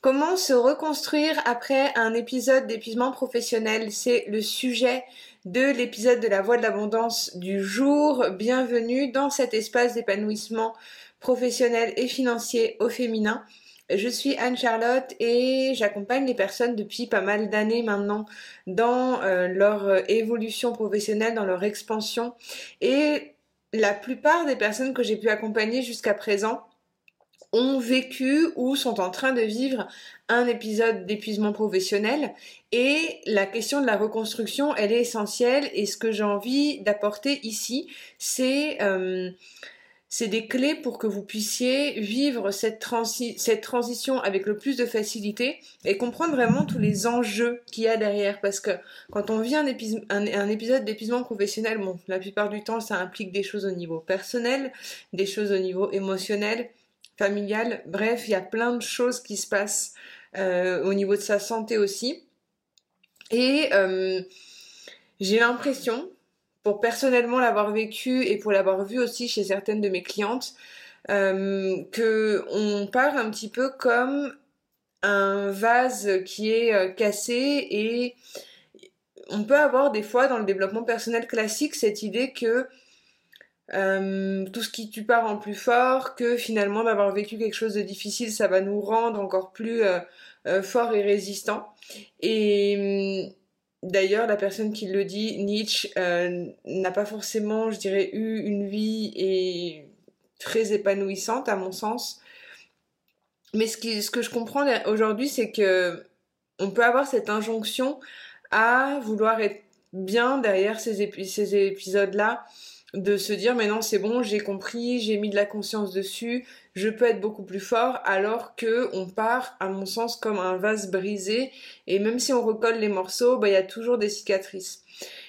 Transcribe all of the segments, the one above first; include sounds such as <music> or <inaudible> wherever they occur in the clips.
Comment se reconstruire après un épisode d'épuisement professionnel? C'est le sujet de l'épisode de la voix de l'abondance du jour. Bienvenue dans cet espace d'épanouissement professionnel et financier au féminin. Je suis Anne-Charlotte et j'accompagne les personnes depuis pas mal d'années maintenant dans euh, leur évolution professionnelle, dans leur expansion. Et la plupart des personnes que j'ai pu accompagner jusqu'à présent ont vécu ou sont en train de vivre un épisode d'épuisement professionnel et la question de la reconstruction elle est essentielle et ce que j'ai envie d'apporter ici c'est euh, c'est des clés pour que vous puissiez vivre cette, cette transition avec le plus de facilité et comprendre vraiment tous les enjeux qu'il y a derrière. Parce que quand on vit un, un épisode d'épuisement professionnel, bon, la plupart du temps, ça implique des choses au niveau personnel, des choses au niveau émotionnel, familial. Bref, il y a plein de choses qui se passent euh, au niveau de sa santé aussi. Et euh, j'ai l'impression, pour personnellement l'avoir vécu et pour l'avoir vu aussi chez certaines de mes clientes, euh, que on part un petit peu comme un vase qui est euh, cassé et on peut avoir des fois dans le développement personnel classique cette idée que euh, tout ce qui tu pars en plus fort, que finalement d'avoir vécu quelque chose de difficile, ça va nous rendre encore plus euh, euh forts et résistants. Et hum, d'ailleurs, la personne qui le dit, Nietzsche, n'a pas forcément, je dirais, eu une vie très épanouissante à mon sens. Mais ce, que je comprends aujourd'hui, c'est que on peut avoir cette injonction à vouloir être bien derrière ces, ces épisodes-là de se dire mais non c'est bon j'ai compris j'ai mis de la conscience dessus je peux être beaucoup plus fort alors que on part à mon sens comme un vase brisé. Et même si on recolle les morceaux bah il y a toujours des cicatrices.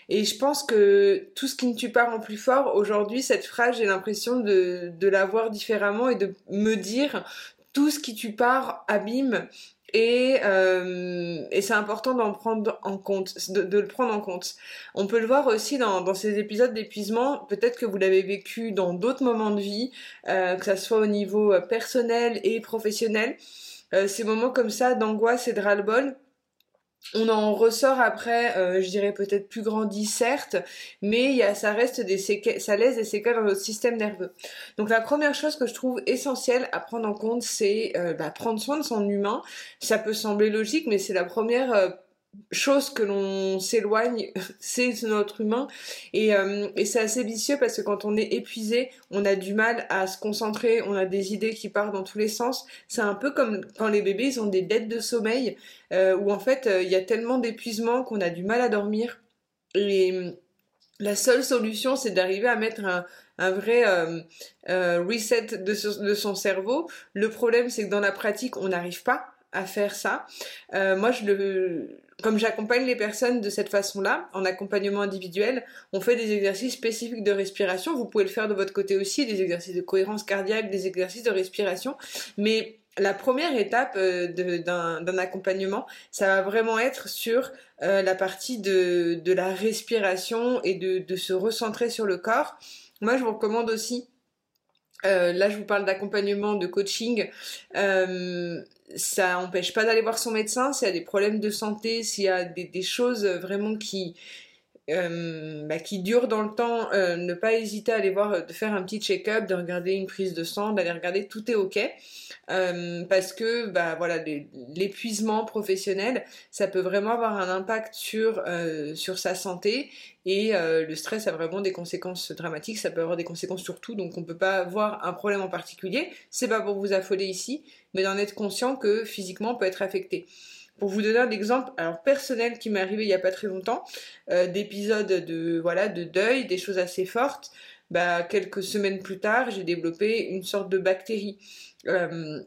Et je pense que tout ce qui ne tue pas rend plus fort. Aujourd'hui cette phrase j'ai l'impression de, de la voir différemment et de me dire tout ce qui tue pas abîme et, euh, et c'est important d'en prendre en compte, de, le prendre en compte. On peut le voir aussi dans, dans ces épisodes d'épuisement. Peut-être que vous l'avez vécu dans d'autres moments de vie, euh, que ça soit au niveau euh, personnel et professionnel. Euh, ces moments comme ça d'angoisse et de ras-le-bol on en ressort après, euh, je dirais peut-être plus grandi certes, mais il y a, ça reste des séquelles, ça laisse des séquelles dans notre système nerveux. Donc la première chose que je trouve essentielle à prendre en compte, c'est euh, bah, prendre soin de son humain. Ça peut sembler logique, mais c'est la première euh, chose que l'on s'éloigne, <laughs> c'est notre humain. Et, euh, et c'est assez vicieux parce que quand on est épuisé, on a du mal à se concentrer, on a des idées qui partent dans tous les sens. C'est un peu comme quand les bébés, ils ont des dettes de sommeil, euh, où en fait, euh, il y a tellement d'épuisement qu'on a du mal à dormir. Et la seule solution, c'est d'arriver à mettre un, un vrai reset de, de son cerveau. Le problème, c'est que dans la pratique, on n'arrive pas à faire ça. moi, je le, comme j'accompagne les personnes de cette façon-là, en accompagnement individuel, on fait des exercices spécifiques de respiration. Vous pouvez le faire de votre côté aussi, des exercices de cohérence cardiaque, des exercices de respiration. Mais la première étape euh, d'un accompagnement, ça va vraiment être sur euh, la partie de, la respiration et de, se recentrer sur le corps. Moi, je vous recommande aussi euh, là, je vous parle d'accompagnement, de coaching. Ça n'empêche pas d'aller voir son médecin s'il y a des problèmes de santé, s'il y a des, des choses vraiment qui, euh, bah, qui durent dans le temps. Euh, ne pas hésiter à aller voir, de faire un petit check-up, de regarder une prise de sang, d'aller regarder tout est ok. Euh, parce que bah voilà l'épuisement professionnel ça peut vraiment avoir un impact sur euh, sur sa santé et euh, le stress a vraiment des conséquences dramatiques ça peut avoir des conséquences sur tout donc on peut pas voir un problème en particulier c'est pas pour vous affoler ici mais d'en être conscient que physiquement on peut être affecté pour vous donner un exemple alors personnel qui m'est arrivé il y a pas très longtemps d'épisodes de voilà de deuil des choses assez fortes bah, quelques semaines plus tard, j'ai développé une sorte de bactérie. Euh,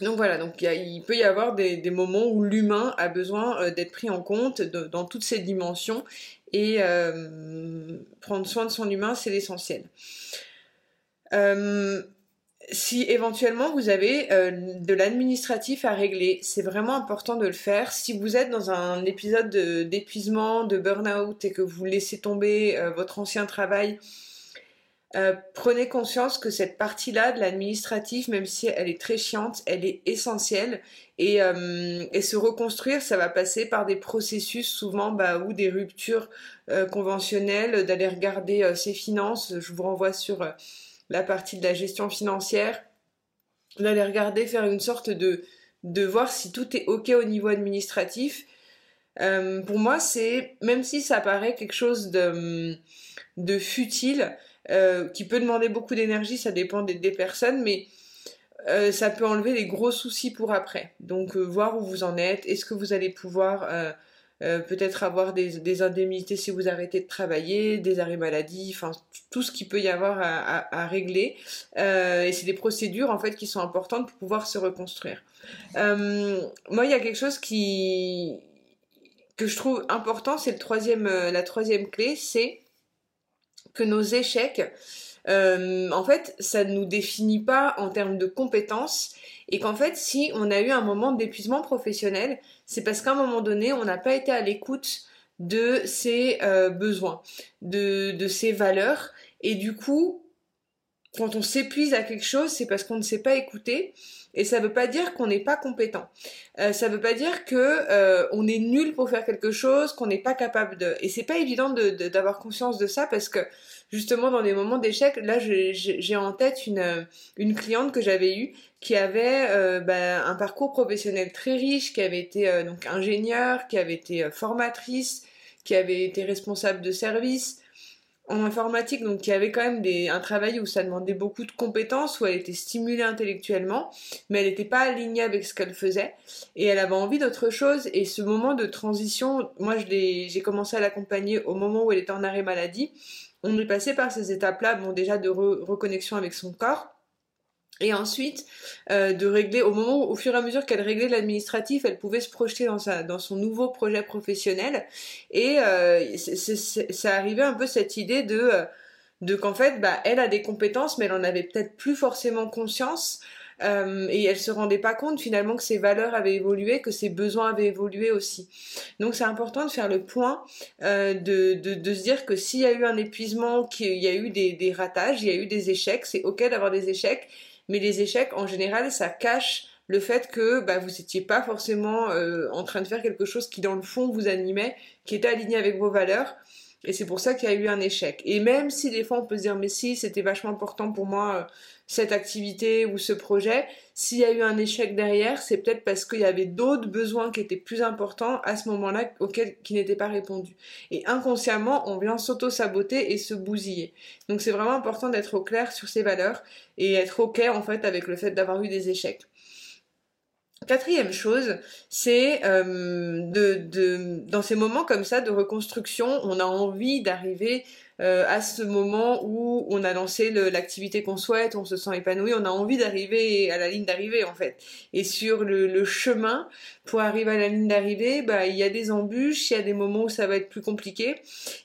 donc voilà, donc il peut y avoir des, moments où l'humain a besoin euh, d'être pris en compte dans toutes ses dimensions et euh, prendre soin de son humain, c'est l'essentiel. Euh, si éventuellement vous avez euh, de l'administratif à régler, c'est vraiment important de le faire. Si vous êtes dans un épisode d'épuisement, de, burn-out et que vous laissez tomber votre ancien travail, euh, prenez conscience que cette partie-là de l'administratif, même si elle est très chiante, elle est essentielle. Et, euh, et, se reconstruire, ça va passer par des processus souvent bah, ou des ruptures euh, conventionnelles, d'aller regarder ses finances. Je vous renvoie sur la partie de la gestion financière, d'aller regarder, faire une sorte de, voir si tout est OK au niveau administratif. pour moi, c'est, même si ça paraît quelque chose de, de futile, euh, qui peut demander beaucoup d'énergie, ça dépend des, personnes, mais euh, ça peut enlever les gros soucis pour après. Donc euh, voir où vous en êtes, est-ce que vous allez pouvoir peut-être avoir des, indemnités si vous arrêtez de travailler, des arrêts maladie, enfin tout ce qu'il peut y avoir à, régler. et c'est des procédures en fait qui sont importantes pour pouvoir se reconstruire. moi, il y a quelque chose qui que je trouve important, c'est le troisième, la troisième clé, c'est que nos échecs, euh, en fait, ça ne nous définit pas en termes de compétences et qu'en fait, si on a eu un moment d'épuisement professionnel, c'est parce qu'à un moment donné, on n'a pas été à l'écoute de ses euh, besoins, de, de ses valeurs et du coup, quand on s'épuise à quelque chose, c'est parce qu'on ne s'est pas écouté et ça veut pas dire qu'on n'est pas compétent. Euh, ça veut pas dire que euh, on est nul pour faire quelque chose, qu'on n'est pas capable de. Et c'est pas évident d'avoir conscience de ça parce que justement dans des moments d'échec, là j'ai en tête une, une cliente que j'avais eue qui avait euh, bah, un parcours professionnel très riche, qui avait été euh, donc ingénieur, qui avait été formatrice, qui avait été responsable de service, en informatique, donc qui avait quand même des, un travail où ça demandait beaucoup de compétences, où elle était stimulée intellectuellement, mais elle n'était pas alignée avec ce qu'elle faisait, et elle avait envie d'autre chose, et ce moment de transition, moi j'ai commencé à l'accompagner au moment où elle était en arrêt maladie, on est passé par ces étapes-là, bon déjà de reconnexion avec son corps, et ensuite, euh, de régler, au moment au fur et à mesure qu'elle réglait l'administratif, elle pouvait se projeter dans, son nouveau projet professionnel. Et euh, ça arrivait un peu cette idée de, euh, de qu'en fait, bah, elle a des compétences, mais elle en avait peut-être plus forcément conscience. Euh, et elle se rendait pas compte finalement que ses valeurs avaient évolué, que ses besoins avaient évolué aussi. Donc c'est important de faire le point, euh, de, de, de, se dire que s'il y a eu un épuisement, qu'il y a eu des, des ratages, il y a eu des échecs, c'est ok d'avoir des échecs, mais les échecs, en général, ça cache le fait que bah, vous n'étiez pas forcément euh, en train de faire quelque chose qui, dans le fond, vous animait, qui était aligné avec vos valeurs. Et c'est pour ça qu'il y a eu un échec. Et même si des fois on peut se dire mais si c'était vachement important pour moi euh, cette activité ou ce projet, s'il y a eu un échec derrière, c'est peut-être parce qu'il y avait d'autres besoins qui étaient plus importants à ce moment-là auxquels qui n'étaient pas répondus. Et inconsciemment, on vient s'auto-saboter et se bousiller. Donc c'est vraiment important d'être au clair sur ses valeurs et être ok en fait avec le fait d'avoir eu des échecs. Quatrième chose, c'est euh, de, dans ces moments comme ça de reconstruction, on a envie d'arriver euh, à ce moment où on a lancé l'activité qu'on souhaite, on se sent épanoui, on a envie d'arriver à la ligne d'arrivée en fait. Et sur le, chemin pour arriver à la ligne d'arrivée, bah, il y a des embûches, il y a des moments où ça va être plus compliqué.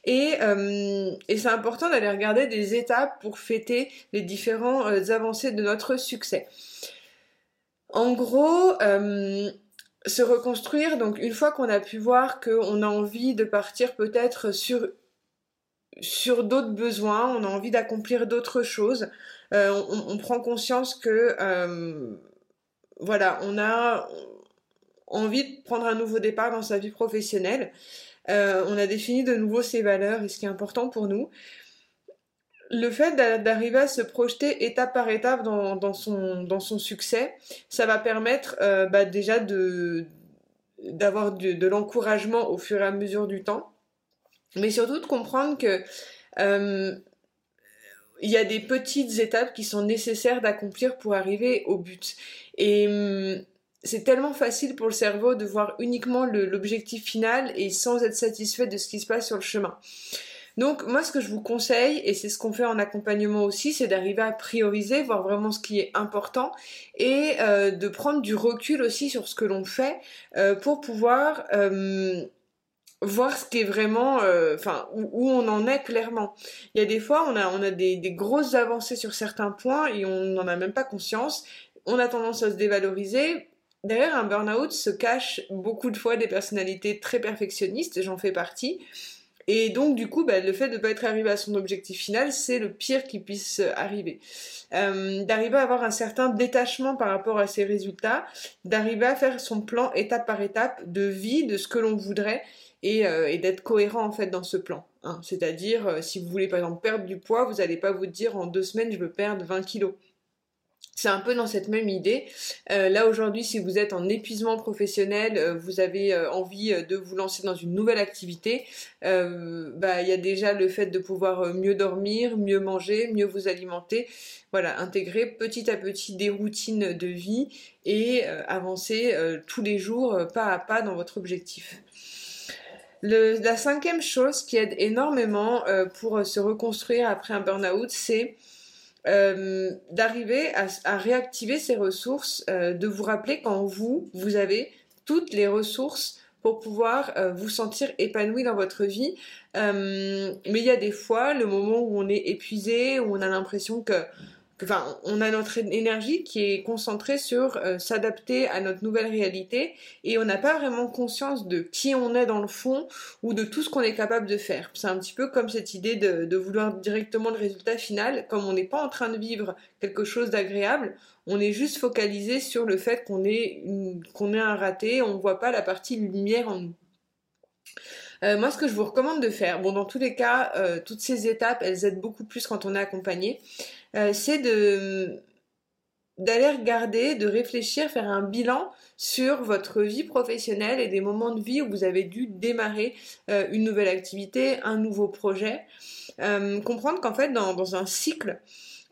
Et, euh, et c'est important d'aller regarder des étapes pour fêter les différents avancées de notre succès. En gros, euh, se reconstruire, donc une fois qu'on a pu voir qu'on a envie de partir peut-être sur, d'autres besoins, on a envie d'accomplir d'autres choses, euh, on, prend conscience que euh, voilà, on a envie de prendre un nouveau départ dans sa vie professionnelle. on a défini de nouveau ses valeurs et ce qui est important pour nous le fait d'arriver à se projeter étape par étape dans, son, dans son succès, ça va permettre euh, bah, déjà de d'avoir de, l'encouragement au fur et à mesure du temps, mais surtout de comprendre que euh, il y a des petites étapes qui sont nécessaires d'accomplir pour arriver au but. Et hum, c'est tellement facile pour le cerveau de voir uniquement l'objectif final et sans être satisfait de ce qui se passe sur le chemin. Donc moi ce que je vous conseille, et c'est ce qu'on fait en accompagnement aussi, c'est d'arriver à prioriser, voir vraiment ce qui est important, et euh, de prendre du recul aussi sur ce que l'on fait euh, pour pouvoir euh, voir ce qui est vraiment, enfin où, on en est clairement. Il y a des fois on a des, des grosses avancées sur certains points et on n'en a même pas conscience. On a tendance à se dévaloriser, Derrière un burn-out se cachent beaucoup de fois des personnalités très perfectionnistes, j'en fais partie, Et donc, du coup, bah, le fait de ne pas être arrivé à son objectif final, c'est le pire qui puisse arriver. Euh, d'arriver à avoir un certain détachement par rapport à ses résultats, d'arriver à faire son plan étape par étape de vie, de ce que l'on voudrait, et, euh, d'être cohérent en fait dans ce plan. Hein. C'est-à-dire, euh, si vous voulez par exemple perdre du poids, vous n'allez pas vous dire en deux semaines je veux perdre 20 kilos. C'est un peu dans cette même idée. Euh, là aujourd'hui, si vous êtes en épuisement professionnel, euh, vous avez euh, envie de vous lancer dans une nouvelle activité, bah il y a déjà le fait de pouvoir mieux dormir, mieux manger, mieux vous alimenter. Voilà, intégrer petit à petit des routines de vie et avancer tous les jours pas à pas dans votre objectif. la cinquième chose qui aide énormément pour se reconstruire après un burn-out, c'est euh, d'arriver à, réactiver ces ressources, euh, de vous rappeler quand vous, vous avez toutes les ressources pour pouvoir euh, vous sentir épanoui dans votre vie. mais il y a des fois, le moment où on est épuisé, où on a l'impression que on a notre énergie qui est concentrée sur euh, s'adapter à notre nouvelle réalité et on n'a pas vraiment conscience de qui on est dans le fond ou de tout ce qu'on est capable de faire. C'est un petit peu comme cette idée de, vouloir directement le résultat final, comme on n'est pas en train de vivre quelque chose d'agréable, on est juste focalisé sur le fait qu'on est, qu'on est un raté, on ne voit pas la partie lumière en nous. Euh, moi, ce que je vous recommande de faire, bon, dans tous les cas, euh, toutes ces étapes, elles aident beaucoup plus quand on est accompagné. Euh, c'est de d'aller regarder, de réfléchir, faire un bilan sur votre vie professionnelle et des moments de vie où vous avez dû démarrer euh, une nouvelle activité, un nouveau projet. Euh, comprendre qu'en fait, dans, un cycle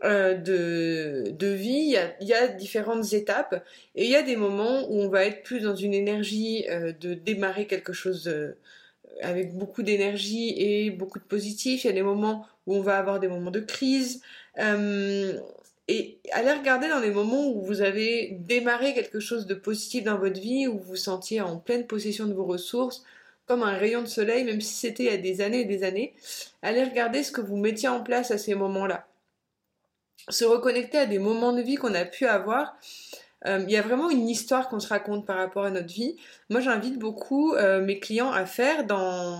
de, de, vie, il y, a, différentes étapes et il y a des moments où on va être plus dans une énergie de démarrer quelque chose avec beaucoup d'énergie et beaucoup de positif. Il y a des moments où on va avoir des moments de crise. Euh, et allez regarder dans les moments où vous avez démarré quelque chose de positif dans votre vie, où vous vous sentiez en pleine possession de vos ressources, comme un rayon de soleil, même si c'était il y a des années et des années. Allez regarder ce que vous mettiez en place à ces moments-là. Se reconnecter à des moments de vie qu'on a pu avoir. Euh, il y a vraiment une histoire qu'on se raconte par rapport à notre vie. Moi, j'invite beaucoup euh, mes clients à faire dans,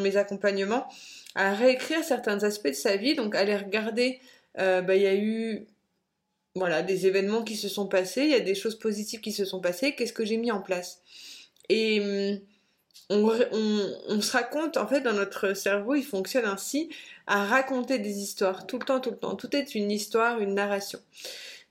mes accompagnements, à réécrire certains aspects de sa vie, donc aller regarder euh, bah, il y a eu voilà, des événements qui se sont passés, il y a des choses positives qui se sont passées, qu'est-ce que j'ai mis en place? Et hum, on, se raconte, en fait, dans notre cerveau, il fonctionne ainsi, à raconter des histoires, tout le temps, tout le temps. Tout est une histoire, une narration.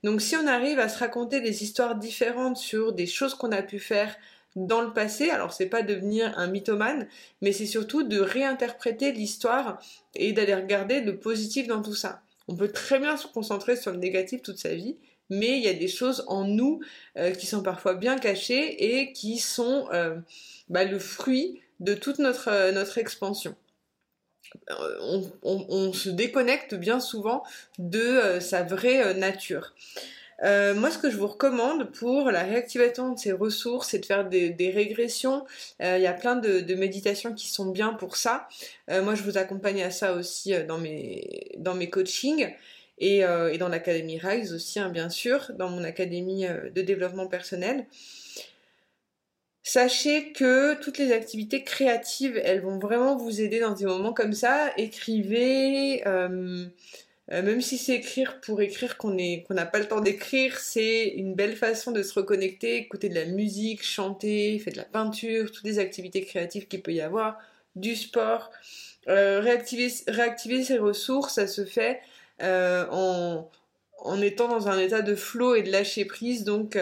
Donc si on arrive à se raconter des histoires différentes sur des choses qu'on a pu faire dans le passé, alors c'est pas devenir un mythomane, mais c'est surtout de réinterpréter l'histoire et d'aller regarder le positif dans tout ça. On peut très bien se concentrer sur le négatif toute sa vie, mais il y a des choses en nous euh, qui sont parfois bien cachées et qui sont euh, bah, le fruit de toute notre, euh, notre expansion. On, se déconnecte bien souvent de sa vraie nature. Euh, moi, ce que je vous recommande pour la réactivation de ces ressources, c'est de faire des, régressions. Euh, il y a plein de, méditations qui sont bien pour ça. Euh, moi, je vous accompagne à ça aussi dans mes, dans coachings et, et dans l'académie Rise aussi, hein, bien sûr, dans mon académie de développement personnel. Sachez que toutes les activités créatives, elles vont vraiment vous aider dans des moments comme ça. Écrivez, euh, même si c'est écrire pour écrire qu'on n'a pas le temps d'écrire, c'est une belle façon de se reconnecter, écouter de la musique, chanter, faire de la peinture, toutes les activités créatives qu'il peut y avoir, du sport. Euh, réactiver, réactiver ses ressources, ça se fait euh, en, en, étant dans un état de flow et de lâcher prise. Donc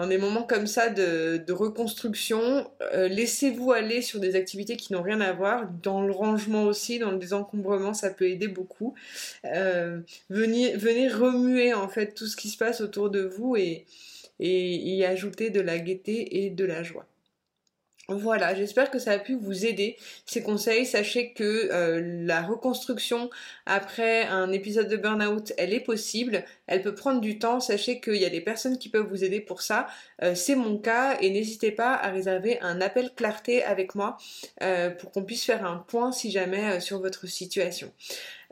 dans des moments comme ça de, reconstruction, euh, laissez-vous aller sur des activités qui n'ont rien à voir. Dans le rangement aussi, dans le désencombrement, ça peut aider beaucoup. Euh, venez, remuer en fait tout ce qui se passe autour de vous et y ajouter de la gaieté et de la joie. Voilà, j'espère que ça a pu vous aider ces conseils. Sachez que euh, la reconstruction après un épisode de burn-out, elle est possible, elle peut prendre du temps. Sachez qu'il y a des personnes qui peuvent vous aider pour ça. Euh, c'est mon cas et n'hésitez pas à réserver un appel clarté avec moi euh, pour qu'on puisse faire un point si jamais sur votre situation.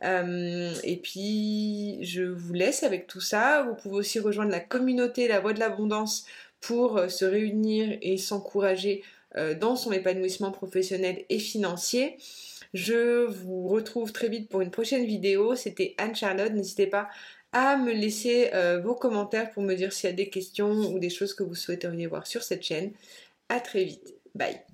et puis je vous laisse avec tout ça. Vous pouvez aussi rejoindre la communauté La Voix de l'Abondance pour se réunir et s'encourager dans son épanouissement professionnel et financier. Je vous retrouve très vite pour une prochaine vidéo. C'était Anne-Charlotte. N'hésitez pas à me laisser vos commentaires pour me dire s'il y a des questions ou des choses que vous souhaiteriez voir sur cette chaîne. À très vite. Bye.